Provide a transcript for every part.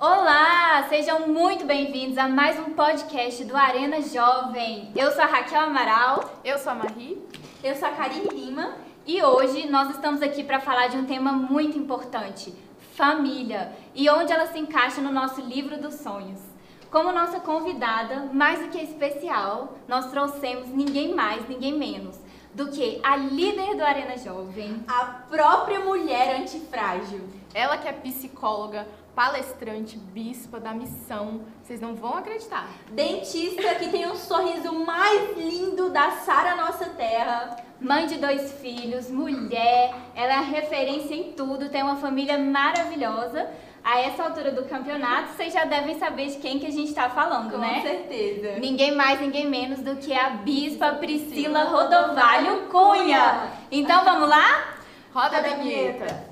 Olá, sejam muito bem-vindos a mais um podcast do Arena Jovem. Eu sou a Raquel Amaral. Eu sou a Marie. Eu sou a Karine Lima. E hoje nós estamos aqui para falar de um tema muito importante: família. E onde ela se encaixa no nosso livro dos sonhos. Como nossa convidada, mais do que especial, nós trouxemos ninguém mais, ninguém menos do que a líder do Arena Jovem, a própria mulher antifrágil. Ela que é psicóloga, palestrante, bispa da missão. Vocês não vão acreditar. Dentista que tem um sorriso mais lindo da Sara Nossa Terra. Mãe de dois filhos, mulher, ela é referência em tudo, tem uma família maravilhosa a essa altura do campeonato, vocês já devem saber de quem que a gente está falando, Com né? Com certeza. Ninguém mais, ninguém menos do que a Bispa Priscila Rodovalho Cunha. Então vamos lá? Roda a vinheta.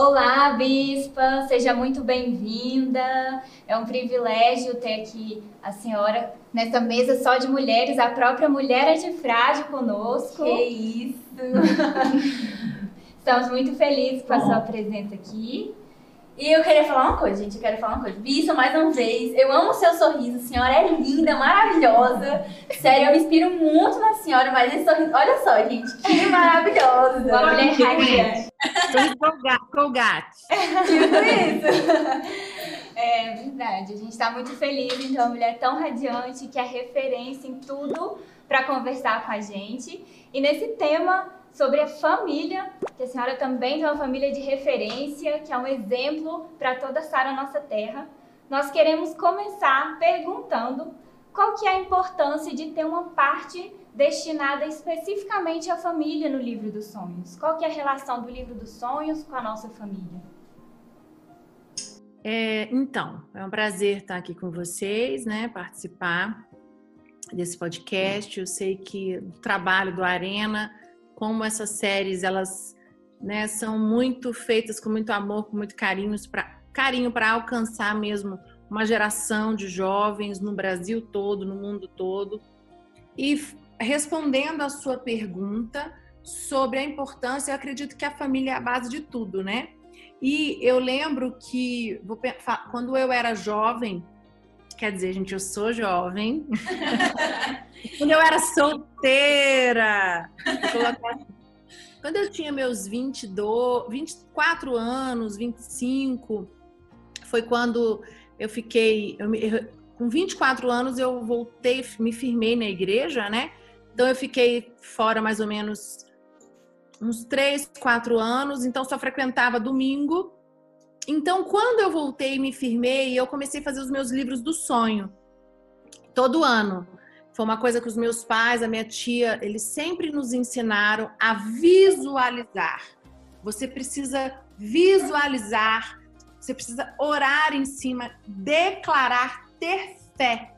Olá, Bispa, seja muito bem-vinda. É um privilégio ter aqui a senhora nessa mesa só de mulheres, a própria mulher antifrágil conosco. Que isso! Estamos muito felizes com a sua presença aqui. E eu queria falar uma coisa, gente. Eu quero falar uma coisa. Bispa, mais uma vez, eu amo o seu sorriso. A senhora é linda, maravilhosa. Sério, eu me inspiro muito na senhora, mas esse sorriso. Olha só, gente, que maravilhosa. Uma mulher radiante. Colgate. Tipo isso. É verdade. A gente está muito feliz em ter uma mulher tão radiante, que é referência em tudo para conversar com a gente. E nesse tema sobre a família, que a senhora também tem uma família de referência, que é um exemplo para toda Sara Nossa Terra. Nós queremos começar perguntando qual que é a importância de ter uma parte destinada especificamente à família no Livro dos Sonhos. Qual que é a relação do Livro dos Sonhos com a nossa família? É, então, é um prazer estar aqui com vocês, né? Participar desse podcast. Eu sei que o trabalho do Arena como essas séries elas né, são muito feitas com muito amor, com muito carinho para carinho para alcançar mesmo uma geração de jovens no Brasil todo, no mundo todo. E respondendo à sua pergunta sobre a importância, eu acredito que a família é a base de tudo, né? E eu lembro que quando eu era jovem, quer dizer, gente, eu sou jovem. Quando eu era solteira, quando eu tinha meus 22, 24 anos, 25, foi quando eu fiquei. Eu, eu, com 24 anos eu voltei, me firmei na igreja, né? Então eu fiquei fora mais ou menos uns 3, 4 anos, então só frequentava domingo então, quando eu voltei me firmei, eu comecei a fazer os meus livros do sonho. Todo ano. Foi uma coisa que os meus pais, a minha tia, eles sempre nos ensinaram a visualizar. Você precisa visualizar, você precisa orar em cima, declarar, ter fé.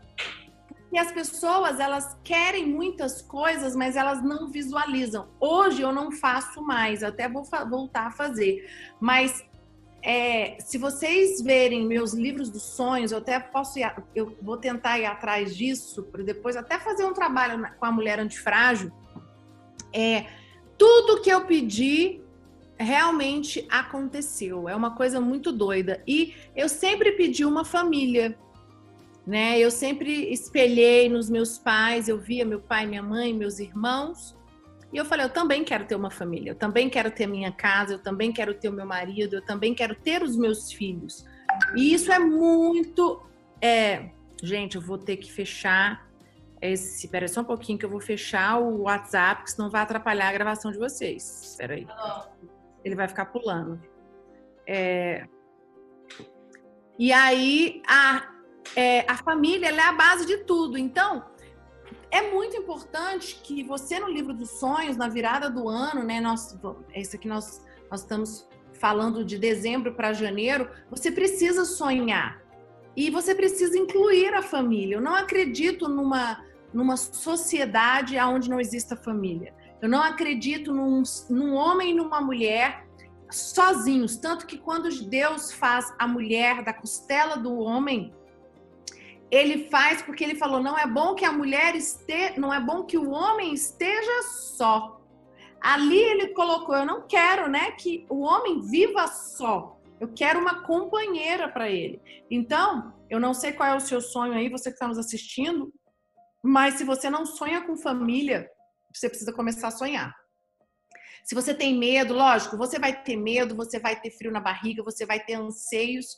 E as pessoas, elas querem muitas coisas, mas elas não visualizam. Hoje eu não faço mais, até vou voltar a fazer. Mas é, se vocês verem meus livros dos sonhos, eu até posso ir, eu vou tentar ir atrás disso para depois até fazer um trabalho com a mulher antifrágil. É, tudo que eu pedi realmente aconteceu. É uma coisa muito doida. E eu sempre pedi uma família, né? Eu sempre espelhei nos meus pais, eu via meu pai, minha mãe, meus irmãos. E eu falei, eu também quero ter uma família, eu também quero ter minha casa, eu também quero ter o meu marido, eu também quero ter os meus filhos. E isso é muito. É... Gente, eu vou ter que fechar esse. Espera só um pouquinho que eu vou fechar o WhatsApp, porque senão vai atrapalhar a gravação de vocês. Espera aí. Ele vai ficar pulando. É... E aí, a, é, a família é a base de tudo. Então, é muito importante que você no livro dos sonhos, na virada do ano, né? Nós, esse aqui nós, nós estamos falando de dezembro para janeiro, você precisa sonhar. E você precisa incluir a família. Eu não acredito numa, numa sociedade onde não exista família. Eu não acredito num, num homem e numa mulher sozinhos. Tanto que quando Deus faz a mulher da costela do homem, ele faz porque ele falou: não é bom que a mulher esteja, não é bom que o homem esteja só. Ali ele colocou: eu não quero, né, que o homem viva só. Eu quero uma companheira para ele. Então, eu não sei qual é o seu sonho aí, você que está nos assistindo, mas se você não sonha com família, você precisa começar a sonhar. Se você tem medo, lógico, você vai ter medo, você vai ter frio na barriga, você vai ter anseios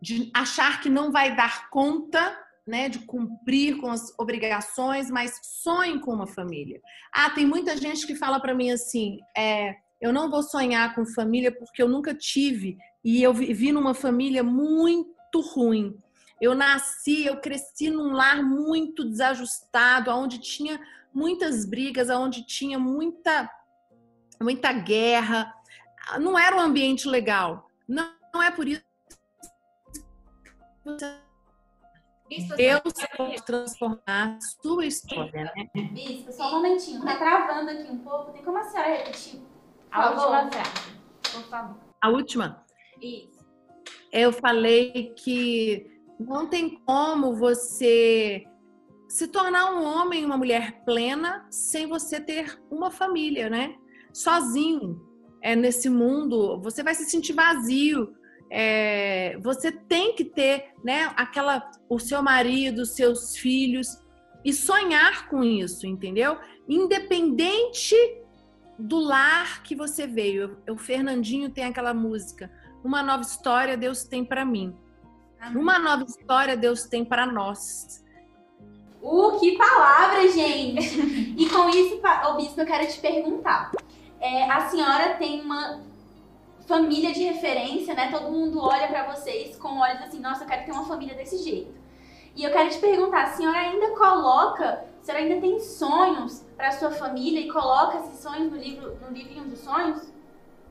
de achar que não vai dar conta, né, de cumprir com as obrigações, mas sonhe com uma família. Ah, tem muita gente que fala para mim assim, é, eu não vou sonhar com família porque eu nunca tive e eu vivi numa família muito ruim. Eu nasci, eu cresci num lar muito desajustado, onde tinha muitas brigas, onde tinha muita muita guerra. Não era um ambiente legal. Não, não é por isso Deus pode transformar a sua história, né? Bispo, só um momentinho. Tá travando aqui um pouco. Tem como a senhora repetir? A última frase, por favor. A última? Isso. Eu falei que não tem como você se tornar um homem, uma mulher plena, sem você ter uma família, né? Sozinho. É nesse mundo, você vai se sentir vazio. É, você tem que ter, né, aquela, o seu marido, os seus filhos e sonhar com isso, entendeu? Independente do lar que você veio. O Fernandinho tem aquela música, uma nova história Deus tem para mim. Uma nova história Deus tem para nós. Uh, que palavra, gente! e com isso, o bispo, eu quero te perguntar. É, a senhora tem uma família de referência, né? Todo mundo olha para vocês com olhos assim, nossa, eu quero ter uma família desse jeito. E eu quero te perguntar, a senhora ainda coloca, a senhora ainda tem sonhos para sua família e coloca esses sonhos no livro, no livrinho dos sonhos?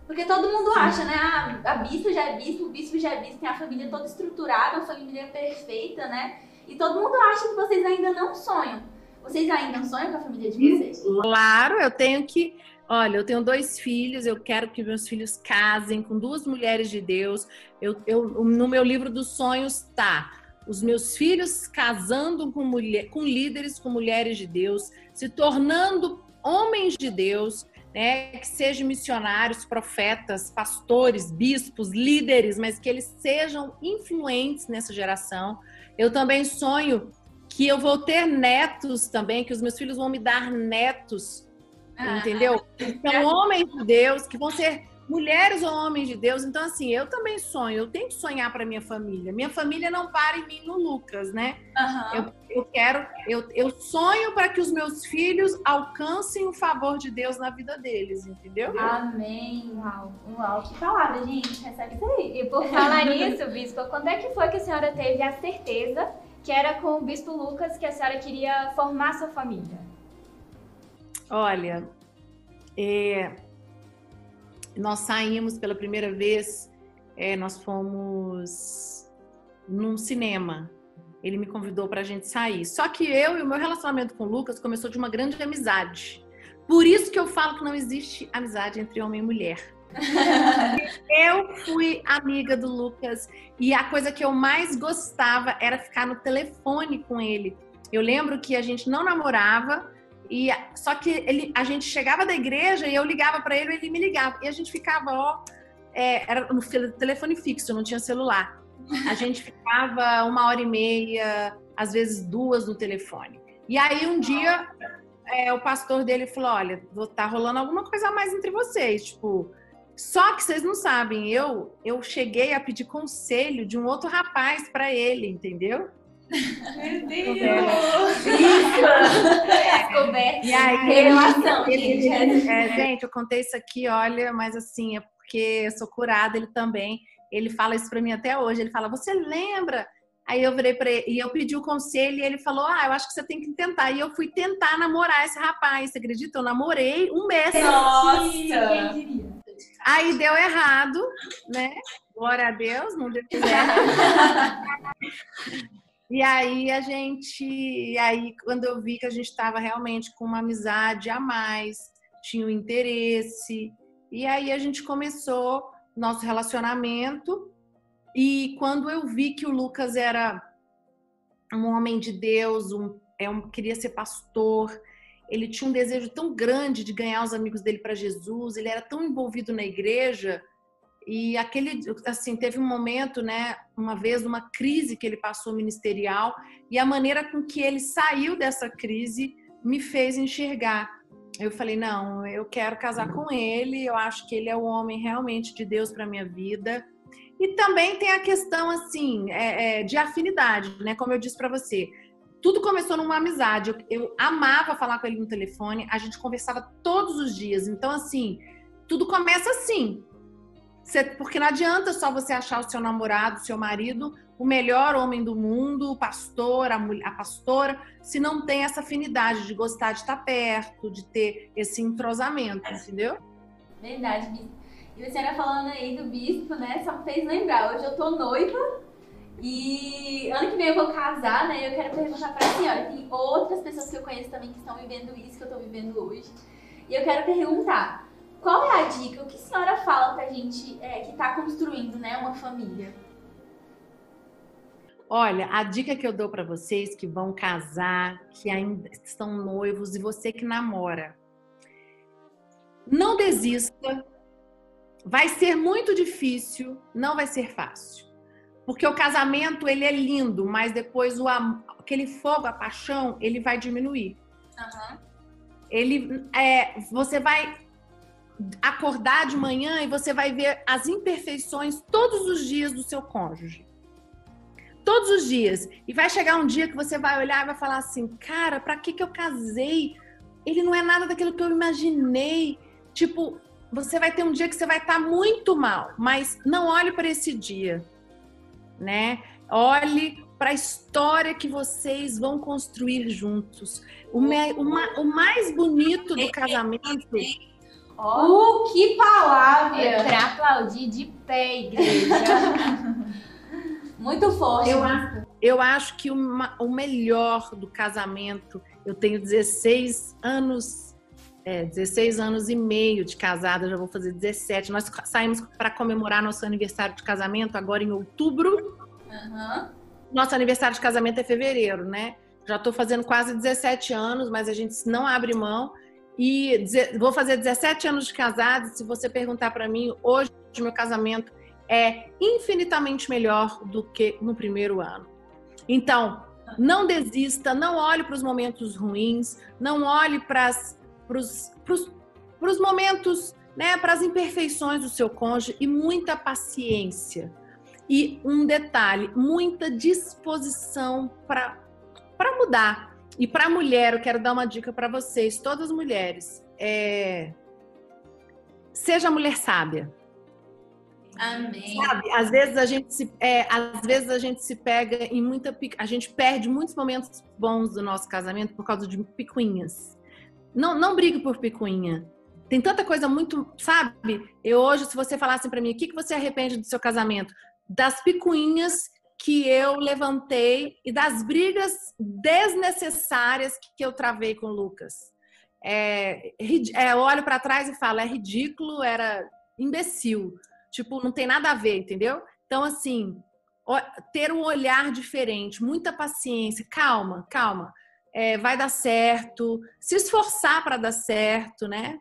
Porque todo mundo acha, né? Ah, a bispo já é bispo, o bispo já é bispo, tem a família toda estruturada, uma família perfeita, né? E todo mundo acha que vocês ainda não sonham. Vocês ainda sonham com a família de vocês? Claro, eu tenho que Olha, eu tenho dois filhos, eu quero que meus filhos casem com duas mulheres de Deus. Eu, eu, no meu livro dos sonhos tá os meus filhos casando com, mulher, com líderes, com mulheres de Deus, se tornando homens de Deus, né, que sejam missionários, profetas, pastores, bispos, líderes, mas que eles sejam influentes nessa geração. Eu também sonho que eu vou ter netos também, que os meus filhos vão me dar netos ah, entendeu? Então, homens de Deus, que vão ser mulheres ou homens de Deus. Então, assim, eu também sonho, eu tenho que sonhar para minha família. Minha família não para em mim no Lucas, né? Uhum. Eu, eu quero, eu, eu sonho para que os meus filhos alcancem o favor de Deus na vida deles, entendeu? Amém. Uau, uau, que palavra, gente. Recebe isso aí. E por falar nisso, Bispo, quando é que foi que a senhora teve a certeza que era com o Bispo Lucas que a senhora queria formar sua família? Olha, é, nós saímos pela primeira vez, é, nós fomos num cinema. Ele me convidou para a gente sair. Só que eu e o meu relacionamento com o Lucas começou de uma grande amizade. Por isso que eu falo que não existe amizade entre homem e mulher. eu fui amiga do Lucas e a coisa que eu mais gostava era ficar no telefone com ele. Eu lembro que a gente não namorava, e só que ele, a gente chegava da igreja e eu ligava para ele, ele me ligava e a gente ficava ó, é, era no telefone fixo, não tinha celular. A gente ficava uma hora e meia, às vezes duas no telefone. E aí um dia é, o pastor dele falou: olha, tá rolando alguma coisa a mais entre vocês, tipo. Só que vocês não sabem, eu eu cheguei a pedir conselho de um outro rapaz para ele, entendeu? Meu Deus! Descoberta. E aí, revelação, ele, gente. É, gente, eu contei isso aqui, olha, mas assim, é porque eu sou curada, ele também. Ele fala isso para mim até hoje. Ele fala: Você lembra? Aí eu virei para ele e eu pedi o conselho e ele falou: Ah, eu acho que você tem que tentar. E eu fui tentar namorar esse rapaz. Você acredita? Eu namorei um mês. Nossa! Aí deu errado, né? Glória a Deus, não deu certo. E aí a gente, e aí quando eu vi que a gente estava realmente com uma amizade a mais, tinha um interesse, e aí a gente começou nosso relacionamento. E quando eu vi que o Lucas era um homem de Deus, um, é um, queria ser pastor. Ele tinha um desejo tão grande de ganhar os amigos dele para Jesus. Ele era tão envolvido na igreja e aquele, assim, teve um momento, né, uma vez, uma crise que ele passou ministerial, e a maneira com que ele saiu dessa crise me fez enxergar. Eu falei, não, eu quero casar com ele, eu acho que ele é o homem realmente de Deus para minha vida. E também tem a questão, assim, é, é, de afinidade, né, como eu disse para você. Tudo começou numa amizade. Eu, eu amava falar com ele no telefone, a gente conversava todos os dias. Então, assim, tudo começa assim, você, porque não adianta só você achar o seu namorado, o seu marido, o melhor homem do mundo, o pastor, a, mulher, a pastora, se não tem essa afinidade de gostar de estar perto, de ter esse entrosamento, entendeu? Verdade, bispo. E a senhora falando aí do bispo, né? Só fez lembrar. Hoje eu tô noiva e ano que vem eu vou casar, né? Eu quero perguntar pra senhora. Tem outras pessoas que eu conheço também que estão vivendo isso que eu tô vivendo hoje. E eu quero perguntar: qual é a dica? O que a senhora fala pra gente é, que está construindo né, uma família? Olha, a dica que eu dou para vocês que vão casar, que ainda estão noivos e você que namora, não desista. Vai ser muito difícil, não vai ser fácil. Porque o casamento, ele é lindo, mas depois o aquele fogo, a paixão, ele vai diminuir. Uhum. Ele, é, você vai acordar de manhã e você vai ver as imperfeições todos os dias do seu cônjuge. Todos os dias. E vai chegar um dia que você vai olhar e vai falar assim: cara, pra que, que eu casei? Ele não é nada daquilo que eu imaginei. Tipo, você vai ter um dia que você vai estar tá muito mal, mas não olhe para esse dia, né? Olhe para a história que vocês vão construir juntos. O, me, o, o mais bonito do casamento Oh, que palavra! É pra aplaudir de pé, igreja. Muito forte. Eu, acho, eu acho que uma, o melhor do casamento, eu tenho 16 anos, é, 16 anos e meio de casada, já vou fazer 17. Nós saímos para comemorar nosso aniversário de casamento agora em outubro. Uhum. Nosso aniversário de casamento é fevereiro, né? Já estou fazendo quase 17 anos, mas a gente não abre mão. E vou fazer 17 anos de casado. Se você perguntar para mim, hoje meu casamento é infinitamente melhor do que no primeiro ano. Então, não desista, não olhe para os momentos ruins, não olhe para os momentos, né, para as imperfeições do seu cônjuge e muita paciência. E um detalhe, muita disposição para mudar. E para mulher, eu quero dar uma dica para vocês, todas as mulheres. É... Seja mulher sábia. Amém. Sabe, às vezes a gente se, é, às vezes a gente se pega em muita a gente perde muitos momentos bons do nosso casamento por causa de picuinhas. Não, não brigue por picuinha. Tem tanta coisa muito, sabe? Eu hoje, se você falasse para mim, o que, que você arrepende do seu casamento? Das picuinhas que eu levantei e das brigas desnecessárias que eu travei com o Lucas. É, é, olho para trás e falo, é ridículo, era imbecil. Tipo, não tem nada a ver, entendeu? Então, assim, ter um olhar diferente, muita paciência, calma, calma. É, vai dar certo, se esforçar para dar certo, né?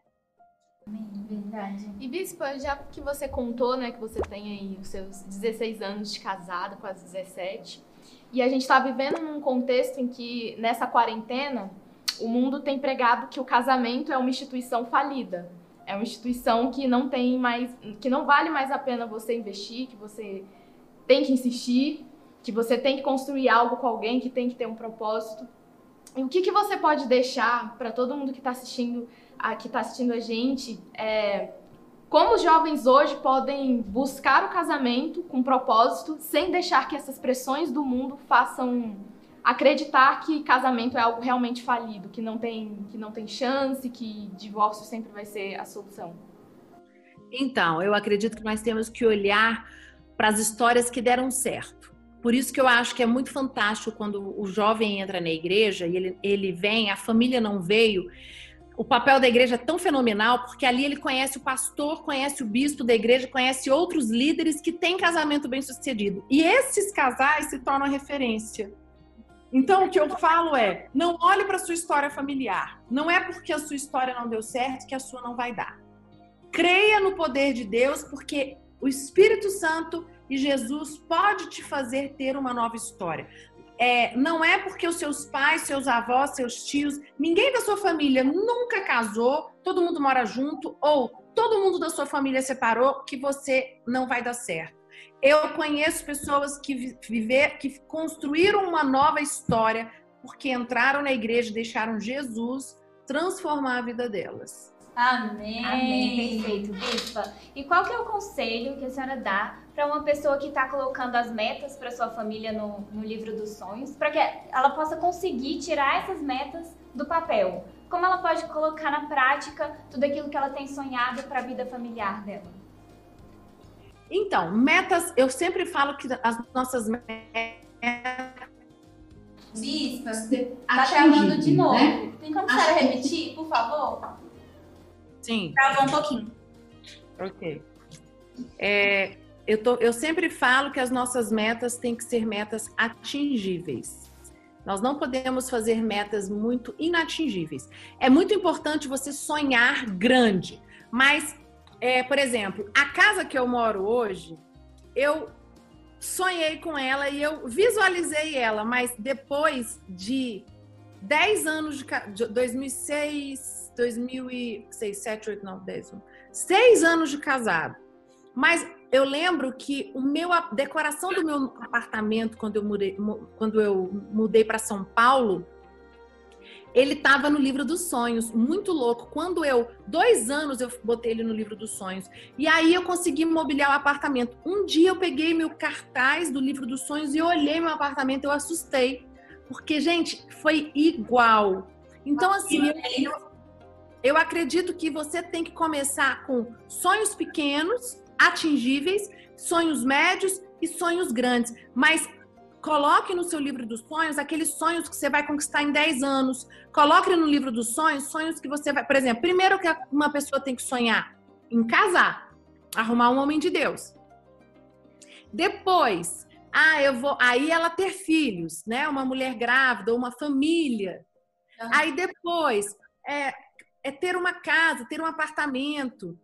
Verdade. E Bispo, já que você contou, né, que você tem aí os seus 16 anos de casado, quase 17, e a gente está vivendo num contexto em que, nessa quarentena, o mundo tem pregado que o casamento é uma instituição falida. É uma instituição que não tem mais, que não vale mais a pena você investir, que você tem que insistir, que você tem que construir algo com alguém, que tem que ter um propósito. E o que, que você pode deixar para todo mundo que está assistindo a, que está assistindo a gente, é, como os jovens hoje podem buscar o casamento com propósito, sem deixar que essas pressões do mundo façam acreditar que casamento é algo realmente falido, que não tem, que não tem chance, que divórcio sempre vai ser a solução. Então, eu acredito que nós temos que olhar para as histórias que deram certo. Por isso que eu acho que é muito fantástico quando o jovem entra na igreja e ele, ele vem, a família não veio, o papel da igreja é tão fenomenal porque ali ele conhece o pastor, conhece o bispo da igreja, conhece outros líderes que têm casamento bem sucedido. E esses casais se tornam referência. Então, o que eu falo é: não olhe para sua história familiar. Não é porque a sua história não deu certo que a sua não vai dar. Creia no poder de Deus, porque o Espírito Santo e Jesus pode te fazer ter uma nova história. É, não é porque os seus pais, seus avós, seus tios, ninguém da sua família nunca casou, todo mundo mora junto, ou todo mundo da sua família separou, que você não vai dar certo. Eu conheço pessoas que viver, que construíram uma nova história porque entraram na igreja e deixaram Jesus transformar a vida delas. Amém. Amém, perfeito, Bispa. E qual que é o conselho que a senhora dá para uma pessoa que está colocando as metas para sua família no, no livro dos sonhos, para que ela possa conseguir tirar essas metas do papel? Como ela pode colocar na prática tudo aquilo que ela tem sonhado para a vida familiar dela? Então, metas, eu sempre falo que as nossas metas. Bispa, tá travando de novo. Né? Tem como você repetir, por favor? Sim. Travou um pouquinho. Ok. É, eu, tô, eu sempre falo que as nossas metas têm que ser metas atingíveis. Nós não podemos fazer metas muito inatingíveis. É muito importante você sonhar grande, mas, é, por exemplo, a casa que eu moro hoje, eu sonhei com ela e eu visualizei ela, mas depois de 10 anos de, de 2006, 2006, 7, 8, 9, 10, 11, seis anos de casado. Mas eu lembro que o meu, a decoração do meu apartamento, quando eu mudei, quando eu mudei para São Paulo, ele estava no livro dos sonhos, muito louco. Quando eu, dois anos, eu botei ele no livro dos sonhos. E aí eu consegui mobiliar o apartamento. Um dia eu peguei meu cartaz do livro dos sonhos e olhei meu apartamento, eu assustei. Porque, gente, foi igual. Então, assim, eu, eu acredito que você tem que começar com sonhos pequenos, atingíveis, sonhos médios e sonhos grandes. Mas coloque no seu livro dos sonhos aqueles sonhos que você vai conquistar em 10 anos. Coloque no livro dos sonhos sonhos que você vai. Por exemplo, primeiro que uma pessoa tem que sonhar em casar, arrumar um homem de Deus. Depois, ah, eu vou. Aí ela ter filhos, né? Uma mulher grávida, uma família. Uhum. Aí depois, é, é ter uma casa, ter um apartamento.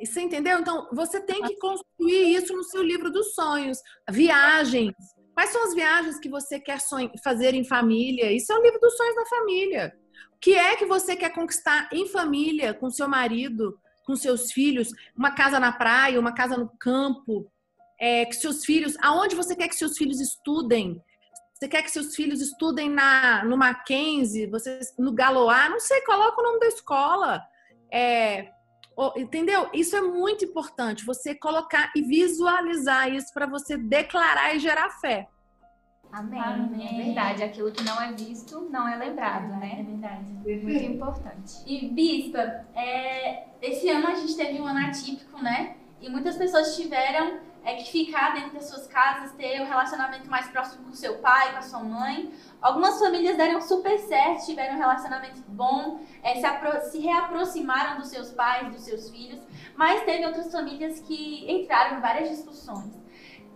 Você entendeu? Então, você tem que construir isso no seu livro dos sonhos. Viagens. Quais são as viagens que você quer fazer em família? Isso é o livro dos sonhos da família. O que é que você quer conquistar em família, com seu marido, com seus filhos? Uma casa na praia, uma casa no campo? É, que seus filhos, aonde você quer que seus filhos estudem? Você quer que seus filhos estudem na, no Mackenzie, vocês, no Galois, não sei, coloca o nome da escola. É, entendeu? Isso é muito importante, você colocar e visualizar isso para você declarar e gerar fé. Amém. Amém. É verdade. Aquilo que não é visto não é lembrado, né? É verdade. Muito importante. E, Bispa, é, esse ano a gente teve um ano atípico, né? E muitas pessoas tiveram é que ficar dentro das suas casas, ter um relacionamento mais próximo com o seu pai, com a sua mãe. Algumas famílias deram super certo, tiveram um relacionamento bom, é, se, se reaproximaram dos seus pais, dos seus filhos, mas teve outras famílias que entraram em várias discussões.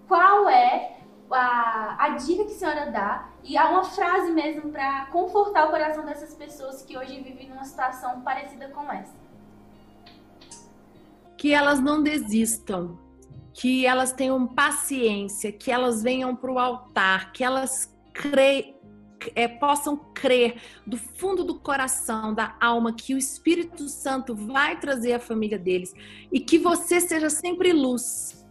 Qual é a, a dica que a senhora dá e há uma frase mesmo para confortar o coração dessas pessoas que hoje vivem numa situação parecida com essa? Que elas não desistam, que elas tenham paciência, que elas venham para o altar, que elas cre... é, possam crer do fundo do coração, da alma, que o Espírito Santo vai trazer a família deles e que você seja sempre luz.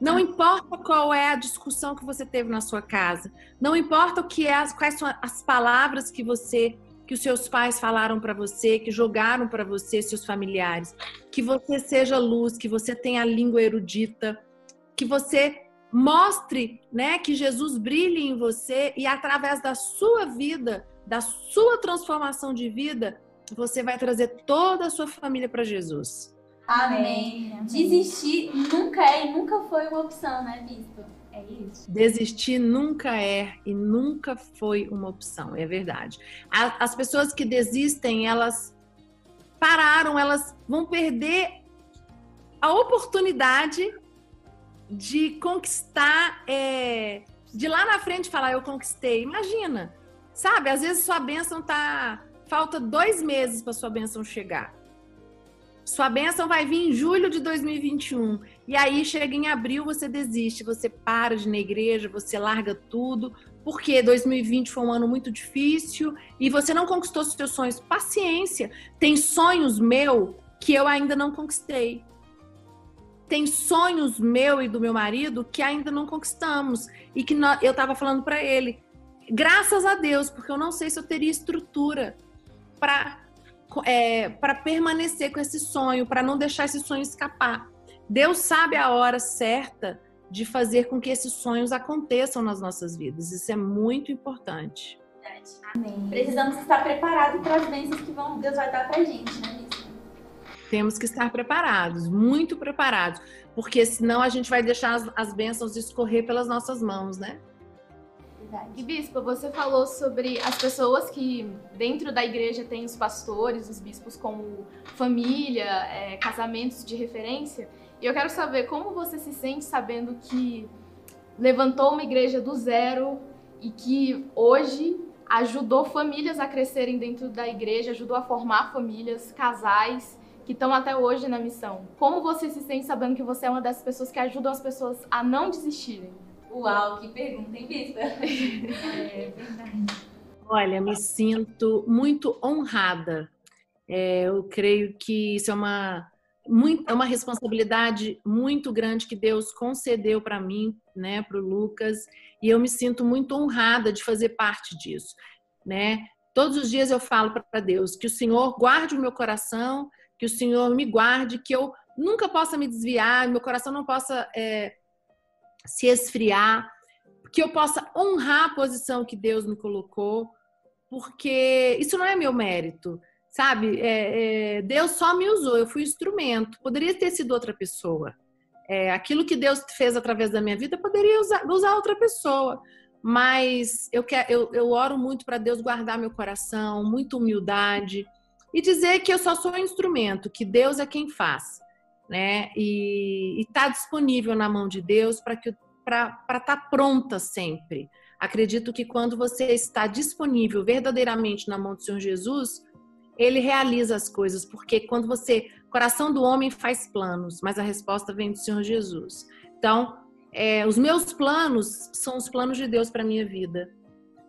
Não importa qual é a discussão que você teve na sua casa, não importa o que é, quais são as palavras que você que os seus pais falaram para você, que jogaram para você, seus familiares. Que você seja luz, que você tenha a língua erudita, que você mostre, né, que Jesus brilhe em você e através da sua vida, da sua transformação de vida, você vai trazer toda a sua família para Jesus. Amém. Amém. Desistir nunca é e nunca foi uma opção, né, Bispo? É isso. Desistir nunca é e nunca foi uma opção, é verdade. As pessoas que desistem, elas pararam, elas vão perder a oportunidade de conquistar, é, de lá na frente falar eu conquistei. Imagina, Sabe, às vezes sua bênção tá. Falta dois meses para sua bênção chegar. Sua bênção vai vir em julho de 2021. E aí chega em abril, você desiste, você para de ir na igreja, você larga tudo, porque 2020 foi um ano muito difícil e você não conquistou seus sonhos. Paciência. Tem sonhos meu que eu ainda não conquistei. Tem sonhos meu e do meu marido que ainda não conquistamos e que eu estava falando para ele, graças a Deus, porque eu não sei se eu teria estrutura para é, para permanecer com esse sonho, para não deixar esse sonho escapar. Deus sabe a hora certa de fazer com que esses sonhos aconteçam nas nossas vidas. Isso é muito importante. Amém. Precisamos estar preparados para as bênçãos que vão, Deus vai dar para a gente, né, Temos que estar preparados, muito preparados, porque senão a gente vai deixar as, as bênçãos escorrer pelas nossas mãos, né? Verdade. E bispo, você falou sobre as pessoas que dentro da igreja tem os pastores, os bispos como família, é, casamentos de referência. E eu quero saber como você se sente sabendo que levantou uma igreja do zero e que hoje ajudou famílias a crescerem dentro da igreja, ajudou a formar famílias, casais que estão até hoje na missão. Como você se sente sabendo que você é uma dessas pessoas que ajudam as pessoas a não desistirem? Uau, que pergunta, hein, Vista? é verdade. Olha, me sinto muito honrada. É, eu creio que isso é uma, muito, é uma responsabilidade muito grande que Deus concedeu para mim, né, para o Lucas, e eu me sinto muito honrada de fazer parte disso, né? Todos os dias eu falo para Deus que o Senhor guarde o meu coração, que o Senhor me guarde, que eu nunca possa me desviar, meu coração não possa é, se esfriar, que eu possa honrar a posição que Deus me colocou, porque isso não é meu mérito, sabe? É, é, Deus só me usou, eu fui instrumento, poderia ter sido outra pessoa. É, aquilo que Deus fez através da minha vida poderia usar, usar outra pessoa, mas eu, quero, eu, eu oro muito para Deus guardar meu coração, muita humildade e dizer que eu só sou um instrumento, que Deus é quem faz né? E está disponível na mão de Deus para que para estar tá pronta sempre. Acredito que quando você está disponível verdadeiramente na mão do Senhor Jesus, ele realiza as coisas, porque quando você, coração do homem faz planos, mas a resposta vem do Senhor Jesus. Então, é, os meus planos são os planos de Deus para minha vida,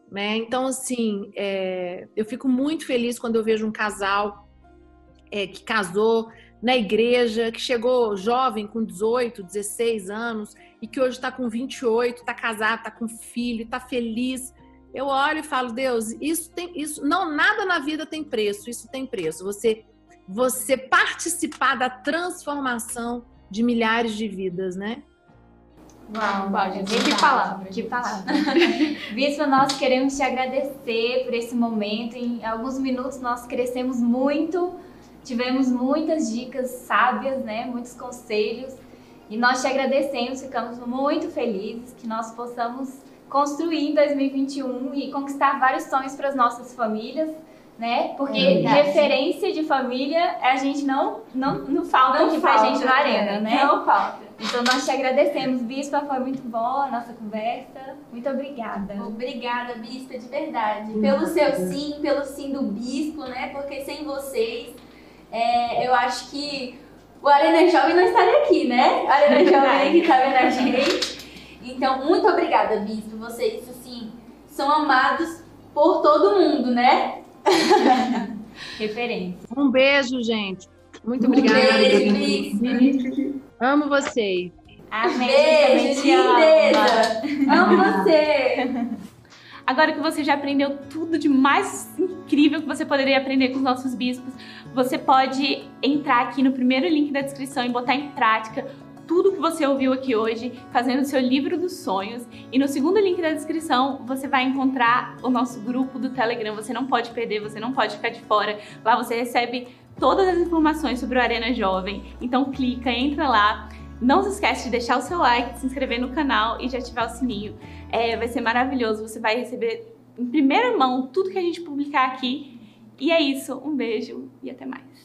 né? Então, assim, é, eu fico muito feliz quando eu vejo um casal é, que casou na igreja, que chegou jovem com 18, 16 anos e que hoje está com 28, está casado, está com filho, está feliz. Eu olho e falo, Deus, isso tem isso, não nada na vida tem preço, isso tem preço. Você você participar da transformação de milhares de vidas, né? Uau, Uau gente, que palavra, que palavra. Bispo, nós queremos te agradecer por esse momento. Em alguns minutos nós crescemos muito Tivemos muitas dicas sábias, né? Muitos conselhos. E nós te agradecemos, ficamos muito felizes que nós possamos construir em 2021 e conquistar vários sonhos para as nossas famílias, né? Porque é referência de família a gente não não, não falta não aqui falta, pra gente na arena, né? Não falta. Então nós te agradecemos, Bispa, foi muito boa a nossa conversa. Muito obrigada. Obrigada, Bispa, de verdade. Pelo seu sim, pelo sim do Bispo, né? Porque sem vocês é, eu acho que o Arena Jovem não estaria aqui, né? O Arena Jovem que está vendo a gente. Então, muito obrigada, Bispo. Vocês, assim, são amados por todo mundo, né? Referência. Um beijo, gente. Muito um obrigada. Beijo, Bispo. Amo vocês. Amém. Beijo, lindeza. Amo você. Agora que você já aprendeu tudo de mais incrível que você poderia aprender com os nossos bispos, você pode entrar aqui no primeiro link da descrição e botar em prática tudo que você ouviu aqui hoje, fazendo seu livro dos sonhos. E no segundo link da descrição, você vai encontrar o nosso grupo do Telegram. Você não pode perder, você não pode ficar de fora. Lá você recebe todas as informações sobre o Arena Jovem. Então clica, entra lá. Não se esquece de deixar o seu like, se inscrever no canal e de ativar o sininho. É, vai ser maravilhoso, você vai receber em primeira mão tudo que a gente publicar aqui. E é isso, um beijo e até mais.